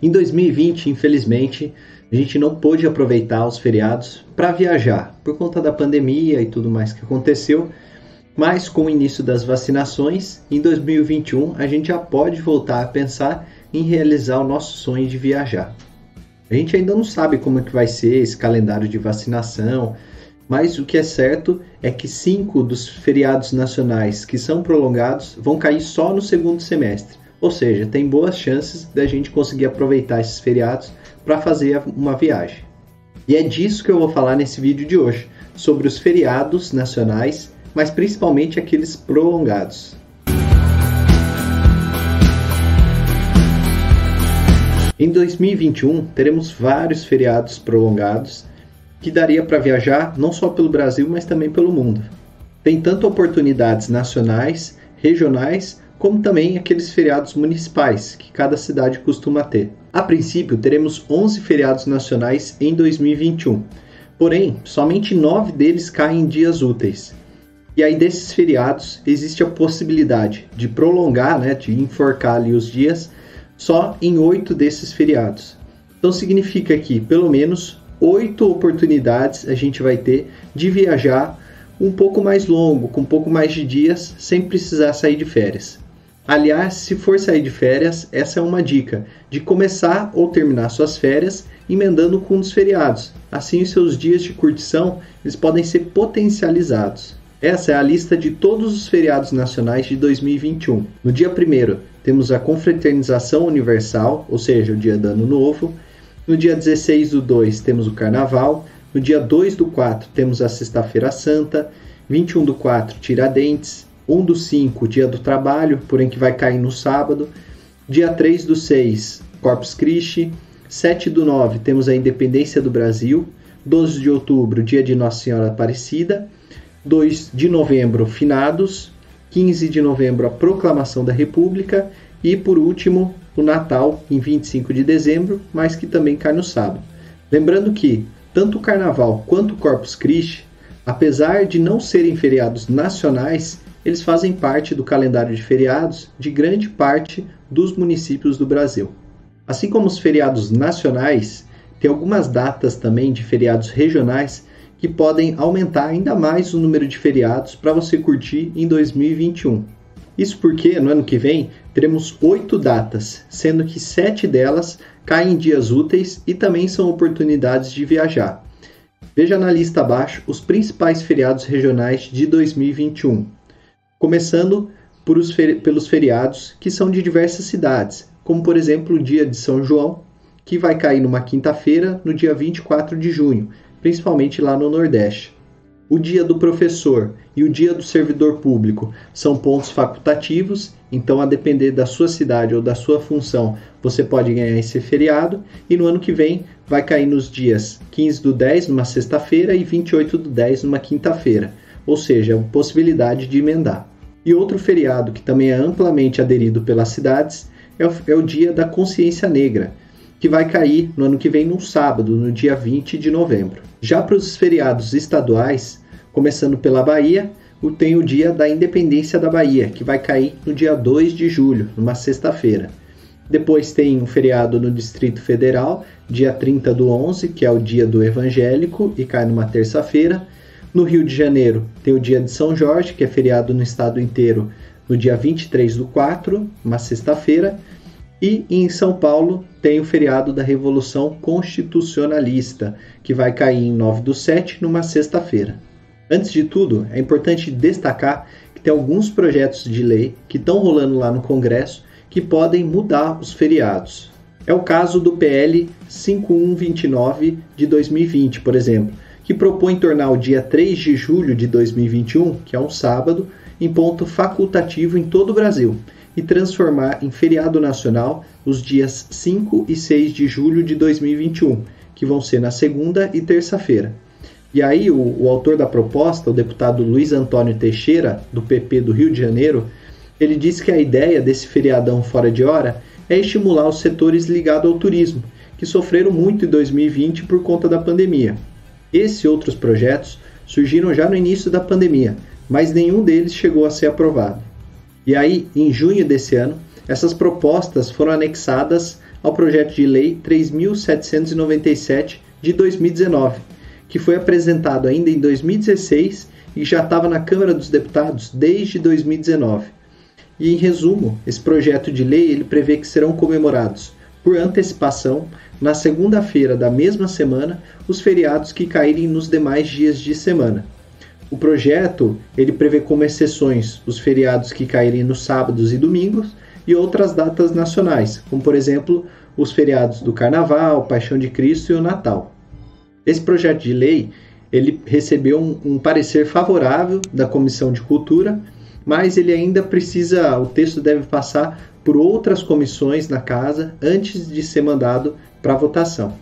Em 2020, infelizmente, a gente não pôde aproveitar os feriados para viajar por conta da pandemia e tudo mais que aconteceu. Mas com o início das vacinações, em 2021 a gente já pode voltar a pensar em realizar o nosso sonho de viajar. A gente ainda não sabe como que vai ser esse calendário de vacinação, mas o que é certo é que cinco dos feriados nacionais que são prolongados vão cair só no segundo semestre. Ou seja, tem boas chances da gente conseguir aproveitar esses feriados para fazer uma viagem. E é disso que eu vou falar nesse vídeo de hoje, sobre os feriados nacionais, mas principalmente aqueles prolongados. Em 2021, teremos vários feriados prolongados que daria para viajar não só pelo Brasil, mas também pelo mundo. Tem tanto oportunidades nacionais, regionais, como também aqueles feriados municipais que cada cidade costuma ter. A princípio, teremos 11 feriados nacionais em 2021, porém, somente 9 deles caem em dias úteis. E aí, desses feriados, existe a possibilidade de prolongar, né, de enforcar ali os dias, só em 8 desses feriados. Então, significa que pelo menos 8 oportunidades a gente vai ter de viajar um pouco mais longo, com um pouco mais de dias, sem precisar sair de férias. Aliás, se for sair de férias, essa é uma dica de começar ou terminar suas férias emendando com os feriados. Assim, os seus dias de curtição eles podem ser potencializados. Essa é a lista de todos os feriados nacionais de 2021. No dia 1 temos a Confraternização Universal, ou seja, o dia do Ano Novo. No dia 16 do 2 temos o Carnaval. No dia 2 do 4 temos a Sexta-feira Santa. 21 do 4, Tiradentes. 1 do 5, dia do trabalho, porém que vai cair no sábado. Dia 3 do 6, Corpus Christi. 7 do 9, temos a independência do Brasil. 12 de outubro, dia de Nossa Senhora Aparecida. 2 de novembro, finados. 15 de novembro, a proclamação da República. E por último, o Natal, em 25 de dezembro, mas que também cai no sábado. Lembrando que tanto o Carnaval quanto o Corpus Christi, apesar de não serem feriados nacionais, eles fazem parte do calendário de feriados de grande parte dos municípios do Brasil. Assim como os feriados nacionais, tem algumas datas também de feriados regionais que podem aumentar ainda mais o número de feriados para você curtir em 2021. Isso porque no ano que vem teremos oito datas, sendo que sete delas caem em dias úteis e também são oportunidades de viajar. Veja na lista abaixo os principais feriados regionais de 2021 começando feri pelos feriados que são de diversas cidades, como por exemplo o dia de São João, que vai cair numa quinta-feira, no dia 24 de junho, principalmente lá no Nordeste. O dia do professor e o dia do servidor público são pontos facultativos, então, a depender da sua cidade ou da sua função, você pode ganhar esse feriado. E no ano que vem vai cair nos dias 15 do 10, numa sexta-feira, e 28 do 10, numa quinta-feira ou seja, a possibilidade de emendar. E outro feriado que também é amplamente aderido pelas cidades é o, é o Dia da Consciência Negra, que vai cair no ano que vem num sábado, no dia 20 de novembro. Já para os feriados estaduais, começando pela Bahia, tem o Dia da Independência da Bahia, que vai cair no dia 2 de julho, numa sexta-feira. Depois tem um feriado no Distrito Federal, dia 30 do 11, que é o Dia do Evangélico, e cai numa terça-feira. No Rio de Janeiro tem o dia de São Jorge, que é feriado no estado inteiro no dia 23 do 4, uma sexta-feira. E em São Paulo tem o feriado da Revolução Constitucionalista, que vai cair em 9 do 7, numa sexta-feira. Antes de tudo, é importante destacar que tem alguns projetos de lei que estão rolando lá no Congresso que podem mudar os feriados. É o caso do PL 5129 de 2020, por exemplo, que propõe tornar o dia 3 de julho de 2021, que é um sábado, em ponto facultativo em todo o Brasil e transformar em feriado nacional os dias 5 e 6 de julho de 2021, que vão ser na segunda e terça-feira. E aí, o, o, autor da proposta, o deputado Luiz Antônio Teixeira, do PP do Rio de Janeiro, ele disse que a ideia desse feriadão fora de hora é estimular os setores ligados ao turismo, que sofreram muito em 2020 por conta da pandemia. Esse e outros projetos surgiram já no início da pandemia, mas nenhum deles chegou a ser aprovado. E aí, em junho desse ano, essas propostas foram anexadas ao projeto de lei 3797 de 2019, que foi apresentado ainda em 2016 e já estava na Câmara dos Deputados desde 2019. E em resumo, esse projeto de lei ele prevê que serão comemorados por antecipação na segunda-feira da mesma semana os feriados que caírem nos demais dias de semana. O projeto ele prevê como exceções os feriados que caírem nos sábados e domingos e outras datas nacionais, como por exemplo os feriados do Carnaval, Paixão de Cristo e o Natal. Esse projeto de lei ele recebeu um, um parecer favorável da Comissão de Cultura, mas ele ainda precisa, o texto deve passar por outras comissões na casa antes de ser mandado para votação.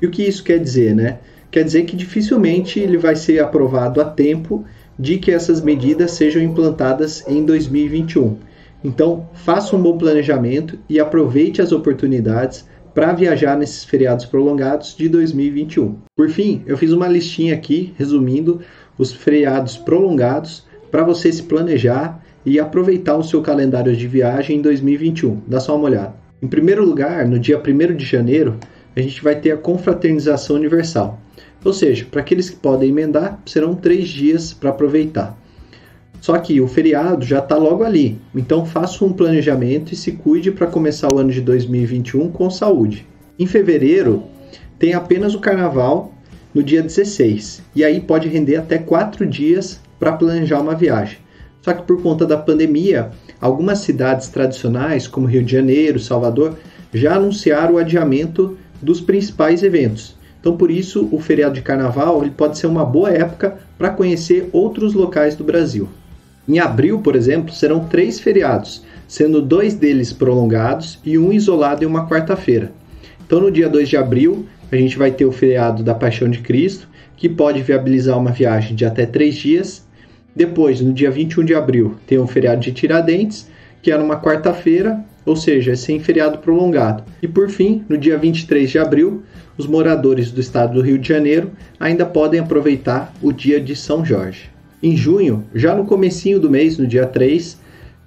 E o que isso quer dizer, né? Quer dizer que dificilmente ele vai ser aprovado a tempo de que essas medidas sejam implantadas em 2021. Então, faça um bom planejamento e aproveite as oportunidades para viajar nesses feriados prolongados de 2021. Por fim, eu fiz uma listinha aqui resumindo os feriados prolongados para você se planejar e aproveitar o seu calendário de viagem em 2021. Dá só uma olhada. Em primeiro lugar, no dia 1 de janeiro, a gente vai ter a confraternização universal. Ou seja, para aqueles que podem emendar, serão três dias para aproveitar. Só que o feriado já está logo ali, então faça um planejamento e se cuide para começar o ano de 2021 com saúde. Em fevereiro, tem apenas o carnaval no dia 16, e aí pode render até quatro dias para planejar uma viagem. Só que por conta da pandemia, algumas cidades tradicionais, como Rio de Janeiro, Salvador, já anunciaram o adiamento dos principais eventos. Então, por isso, o feriado de carnaval ele pode ser uma boa época para conhecer outros locais do Brasil. Em abril, por exemplo, serão três feriados, sendo dois deles prolongados e um isolado em uma quarta-feira. Então, no dia 2 de abril, a gente vai ter o feriado da Paixão de Cristo, que pode viabilizar uma viagem de até três dias. Depois, no dia 21 de abril, tem o feriado de Tiradentes, que é numa quarta-feira, ou seja, é sem feriado prolongado. E por fim, no dia 23 de abril, os moradores do estado do Rio de Janeiro ainda podem aproveitar o dia de São Jorge. Em junho, já no comecinho do mês, no dia 3,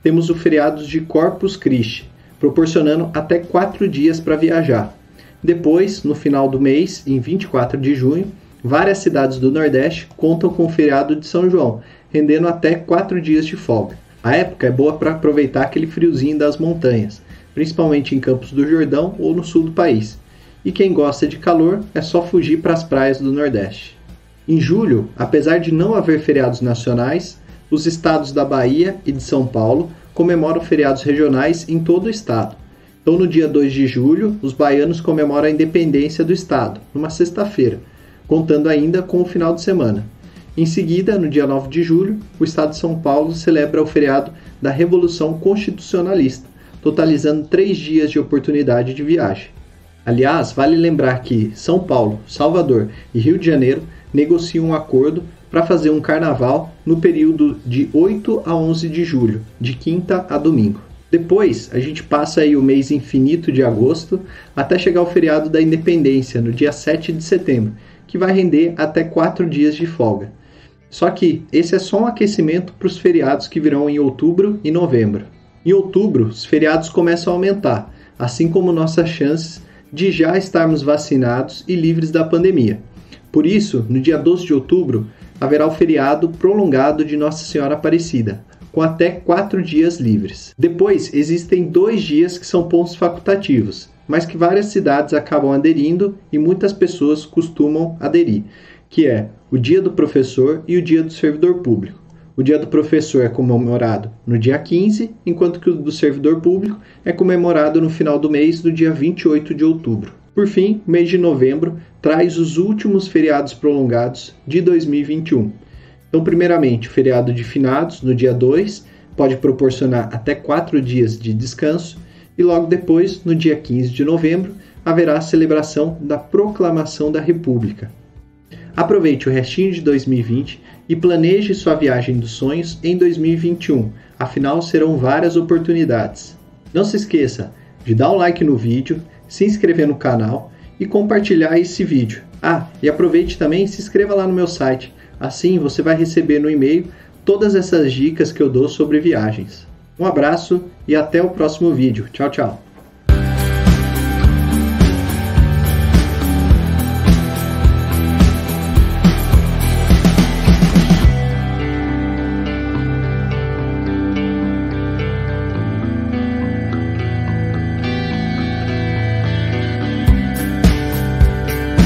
temos o feriado de Corpus Christi, proporcionando até 4 dias para viajar. Depois, no final do mês, em 24 de junho, várias cidades do Nordeste contam com o feriado de São João, rendendo até 4 dias de folga. A época é boa para aproveitar aquele friozinho das montanhas, principalmente em Campos do Jordão ou no sul do país. E quem gosta de calor é só fugir para as praias do Nordeste. Em julho, apesar de não haver feriados nacionais, os estados da Bahia e de São Paulo comemoram feriados regionais em todo o estado. Então, no dia 2 de julho, os baianos comemoram a independência do estado, numa sexta-feira, contando ainda com o final de semana. Em seguida, no dia 9 de julho, o estado de São Paulo celebra o feriado da Revolução Constitucionalista, totalizando três dias de oportunidade de viagem. Aliás, vale lembrar que São Paulo, Salvador e Rio de Janeiro negociam um acordo para fazer um carnaval no período de 8 a 11 de julho, de quinta a domingo. Depois, a gente passa aí o mês infinito de agosto até chegar ao feriado da Independência, no dia 7 de setembro, que vai render até 4 dias de folga. Só que esse é só um aquecimento para os feriados que virão em outubro e novembro. Em outubro, os feriados começam a aumentar, assim como nossas chances de já estarmos vacinados e livres da pandemia. Por isso, no dia 12 de outubro, haverá o feriado prolongado de Nossa Senhora Aparecida, com até quatro dias livres. Depois, existem dois dias que são pontos facultativos, mas que várias cidades acabam aderindo e muitas pessoas costumam aderir, que é o Dia do Professor e o Dia do Servidor Público. O Dia do Professor é comemorado no dia 15, enquanto que o do Servidor Público é comemorado no final do mês, no dia 28 de outubro. Por fim, mês de novembro traz os últimos feriados prolongados de 2021. Então, primeiramente, o feriado de finados, no dia 2, pode proporcionar até 4 dias de descanso, e logo depois, no dia 15 de novembro, haverá a celebração da Proclamação da República. Aproveite o restinho de 2020 e planeje sua viagem dos sonhos em 2021, afinal serão várias oportunidades. Não se esqueça de dar um like no vídeo, se inscrever no canal e compartilhar esse vídeo. Ah, e aproveite também e se inscreva lá no meu site. Assim você vai receber no e-mail todas essas dicas que eu dou sobre viagens. Um abraço e até o próximo vídeo. Tchau, tchau.